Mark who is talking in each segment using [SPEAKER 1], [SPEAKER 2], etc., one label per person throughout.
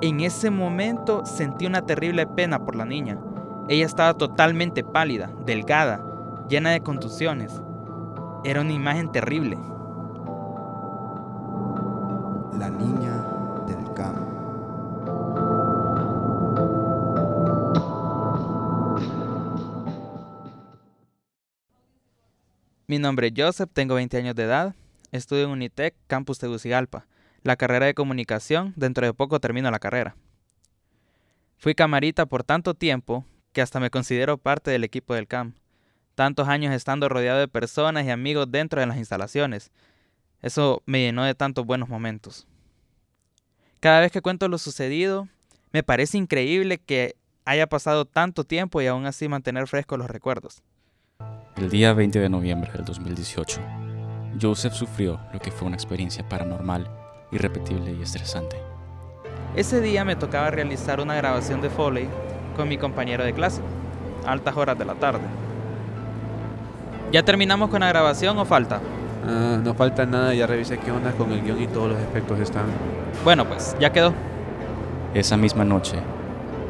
[SPEAKER 1] En ese momento sentí una terrible pena por la niña. Ella estaba totalmente pálida, delgada, llena de contusiones. Era una imagen terrible.
[SPEAKER 2] La niña del campo.
[SPEAKER 1] Mi nombre es Joseph, tengo 20 años de edad, estudio en Unitec, campus Tegucigalpa, la carrera de comunicación, dentro de poco termino la carrera. Fui camarita por tanto tiempo que hasta me considero parte del equipo del CAM, tantos años estando rodeado de personas y amigos dentro de las instalaciones. Eso me llenó de tantos buenos momentos. Cada vez que cuento lo sucedido, me parece increíble que haya pasado tanto tiempo y aún así mantener frescos los recuerdos.
[SPEAKER 3] El día 20 de noviembre del 2018, Joseph sufrió lo que fue una experiencia paranormal, irrepetible y estresante.
[SPEAKER 1] Ese día me tocaba realizar una grabación de Foley con mi compañero de clase, a altas horas de la tarde. ¿Ya terminamos con la grabación o falta?
[SPEAKER 4] Ah, no falta nada, ya revisé qué onda con el guion y todos los efectos están.
[SPEAKER 1] Bueno, pues ya quedó.
[SPEAKER 3] Esa misma noche,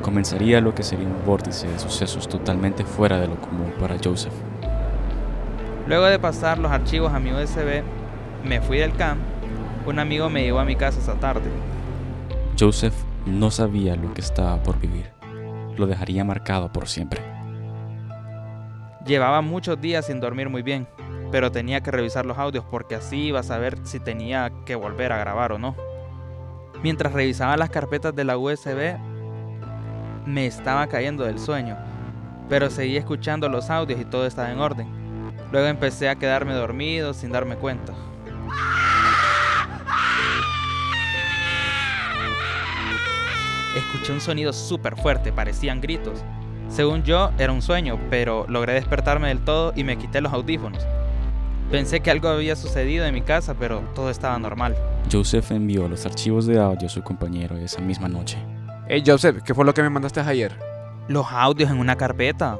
[SPEAKER 3] comenzaría lo que sería un vórtice de sucesos totalmente fuera de lo común para Joseph.
[SPEAKER 1] Luego de pasar los archivos a mi USB, me fui del camp. Un amigo me llevó a mi casa esa tarde.
[SPEAKER 3] Joseph no sabía lo que estaba por vivir. Lo dejaría marcado por siempre.
[SPEAKER 1] Llevaba muchos días sin dormir muy bien, pero tenía que revisar los audios porque así iba a saber si tenía que volver a grabar o no. Mientras revisaba las carpetas de la USB, me estaba cayendo del sueño, pero seguía escuchando los audios y todo estaba en orden. Luego empecé a quedarme dormido sin darme cuenta. Escuché un sonido súper fuerte, parecían gritos. Según yo, era un sueño, pero logré despertarme del todo y me quité los audífonos. Pensé que algo había sucedido en mi casa, pero todo estaba normal.
[SPEAKER 3] Joseph envió los archivos de audio a su compañero esa misma noche.
[SPEAKER 4] Hey Joseph, ¿qué fue lo que me mandaste ayer?
[SPEAKER 1] Los audios en una carpeta.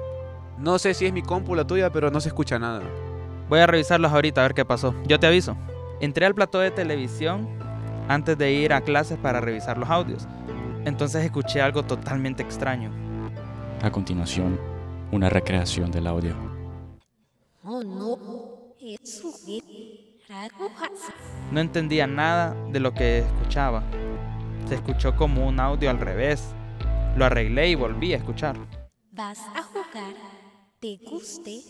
[SPEAKER 4] No sé si es mi compu la tuya, pero no se escucha nada.
[SPEAKER 1] Voy a revisarlos ahorita a ver qué pasó. Yo te aviso. Entré al plató de televisión antes de ir a clases para revisar los audios. Entonces escuché algo totalmente extraño.
[SPEAKER 3] A continuación, una recreación del audio.
[SPEAKER 1] No entendía nada de lo que escuchaba. Se escuchó como un audio al revés. Lo arreglé y volví a escuchar.
[SPEAKER 5] ¿Vas a jugar? ¿Te guste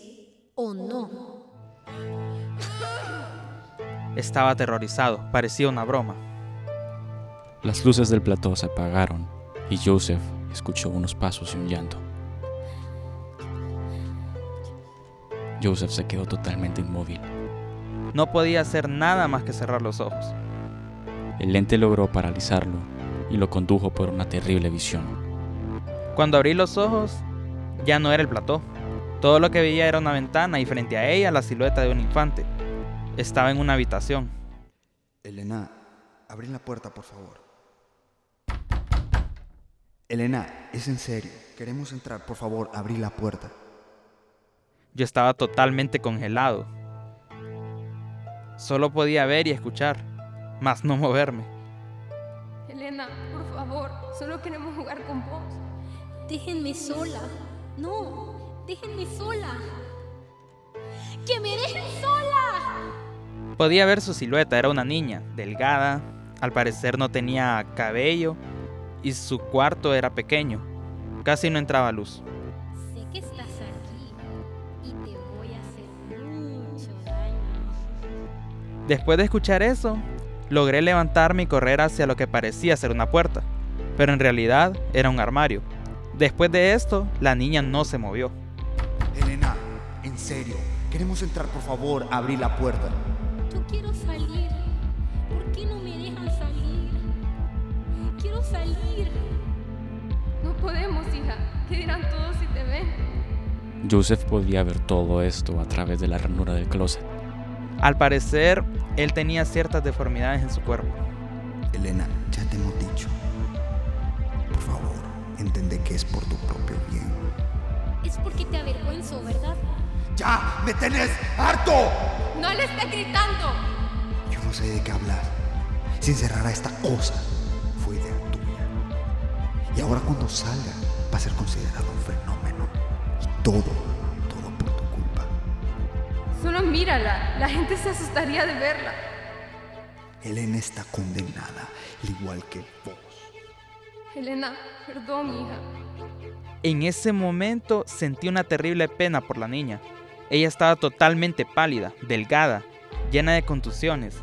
[SPEAKER 5] o no?
[SPEAKER 1] Estaba aterrorizado, parecía una broma.
[SPEAKER 3] Las luces del plató se apagaron y Joseph escuchó unos pasos y un llanto. Joseph se quedó totalmente inmóvil.
[SPEAKER 1] No podía hacer nada más que cerrar los ojos.
[SPEAKER 3] El lente logró paralizarlo y lo condujo por una terrible visión.
[SPEAKER 1] Cuando abrí los ojos, ya no era el plató. Todo lo que veía era una ventana y frente a ella la silueta de un infante. Estaba en una habitación.
[SPEAKER 2] Elena, abrí la puerta, por favor. Elena, es en serio. Queremos entrar, por favor, abrí la puerta.
[SPEAKER 1] Yo estaba totalmente congelado. Solo podía ver y escuchar, más no moverme.
[SPEAKER 6] Elena, por favor, solo queremos jugar con vos.
[SPEAKER 5] Déjenme sola. No, déjenme sola. ¡Que me dejen sola!
[SPEAKER 1] Podía ver su silueta, era una niña, delgada, al parecer no tenía cabello y su cuarto era pequeño, casi no entraba luz.
[SPEAKER 5] Sé que estás aquí y te voy a hacer mucho daño.
[SPEAKER 1] Después de escuchar eso, logré levantarme y correr hacia lo que parecía ser una puerta, pero en realidad era un armario. Después de esto, la niña no se movió.
[SPEAKER 2] Elena, en serio. Queremos entrar, por favor, abrí la puerta.
[SPEAKER 5] Yo quiero salir. ¿Por qué no me? Quiero salir.
[SPEAKER 6] No podemos, hija. ¿Qué dirán todos si te ven?
[SPEAKER 3] Joseph podía ver todo esto a través de la ranura del closet.
[SPEAKER 1] Al parecer, él tenía ciertas deformidades en su cuerpo.
[SPEAKER 2] Elena, ya te hemos dicho. Por favor, entende que es por tu propio bien.
[SPEAKER 5] Es porque te avergüenzo, ¿verdad?
[SPEAKER 2] ¡Ya! ¡Me tenés harto!
[SPEAKER 6] ¡No le estés gritando!
[SPEAKER 2] Yo no sé de qué hablar. Si encerrar a esta cosa. Y ahora cuando salga va a ser considerado un fenómeno. Y todo, todo por tu culpa.
[SPEAKER 6] Solo mírala. La gente se asustaría de verla.
[SPEAKER 2] Elena está condenada, al igual que vos.
[SPEAKER 6] Elena, perdón, hija.
[SPEAKER 1] En ese momento sentí una terrible pena por la niña. Ella estaba totalmente pálida, delgada, llena de contusiones.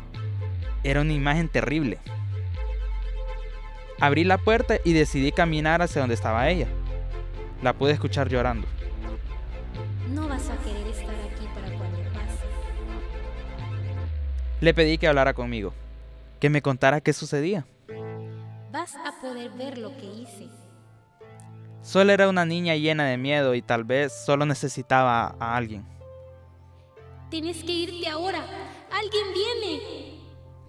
[SPEAKER 1] Era una imagen terrible. Abrí la puerta y decidí caminar hacia donde estaba ella. La pude escuchar llorando.
[SPEAKER 5] No vas a querer estar aquí para cuando pase.
[SPEAKER 1] Le pedí que hablara conmigo, que me contara qué sucedía.
[SPEAKER 5] Vas a poder ver lo que hice.
[SPEAKER 1] Solo era una niña llena de miedo y tal vez solo necesitaba a alguien.
[SPEAKER 5] Tienes que irte ahora. Alguien viene.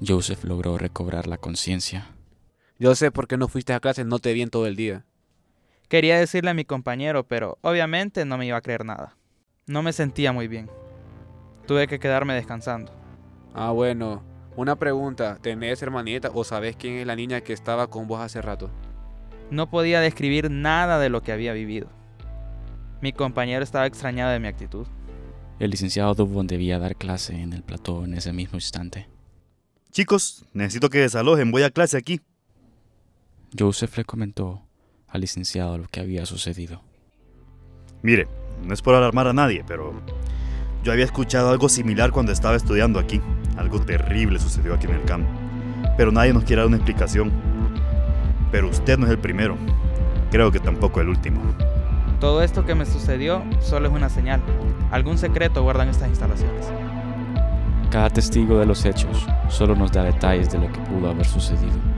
[SPEAKER 3] Joseph logró recobrar la conciencia.
[SPEAKER 4] Yo sé por qué no fuiste a clase, no te vi en todo el día.
[SPEAKER 1] Quería decirle a mi compañero, pero obviamente no me iba a creer nada. No me sentía muy bien. Tuve que quedarme descansando.
[SPEAKER 4] Ah, bueno. Una pregunta, ¿tenés hermanita o sabes quién es la niña que estaba con vos hace rato?
[SPEAKER 1] No podía describir nada de lo que había vivido. Mi compañero estaba extrañado de mi actitud.
[SPEAKER 3] El licenciado Dubon debía dar clase en el plató en ese mismo instante.
[SPEAKER 7] Chicos, necesito que desalojen, voy a clase aquí.
[SPEAKER 3] Joseph le comentó al licenciado lo que había sucedido.
[SPEAKER 7] Mire, no es por alarmar a nadie, pero yo había escuchado algo similar cuando estaba estudiando aquí. Algo terrible sucedió aquí en el campo. Pero nadie nos quiere dar una explicación. Pero usted no es el primero. Creo que tampoco el último.
[SPEAKER 1] Todo esto que me sucedió solo es una señal. Algún secreto guardan estas instalaciones.
[SPEAKER 3] Cada testigo de los hechos solo nos da detalles de lo que pudo haber sucedido.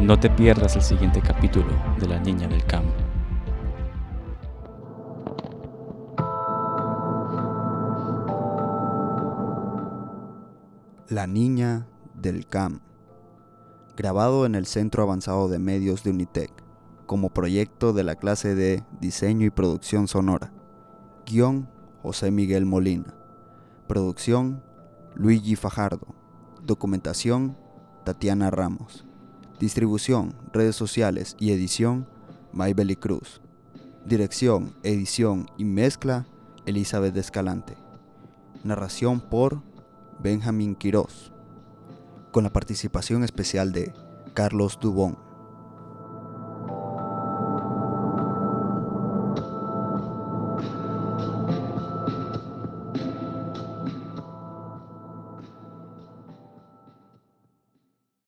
[SPEAKER 3] No te pierdas el siguiente capítulo de La Niña del Campo.
[SPEAKER 2] La Niña del CAM. Grabado en el Centro Avanzado de Medios de Unitec, como proyecto de la clase de Diseño y Producción Sonora. Guión José Miguel Molina. Producción Luigi Fajardo. Documentación Tatiana Ramos. Distribución, redes sociales y edición Maybeli Cruz. Dirección, edición y mezcla Elizabeth Escalante. Narración por Benjamín Quirós. Con la participación especial de Carlos Dubón.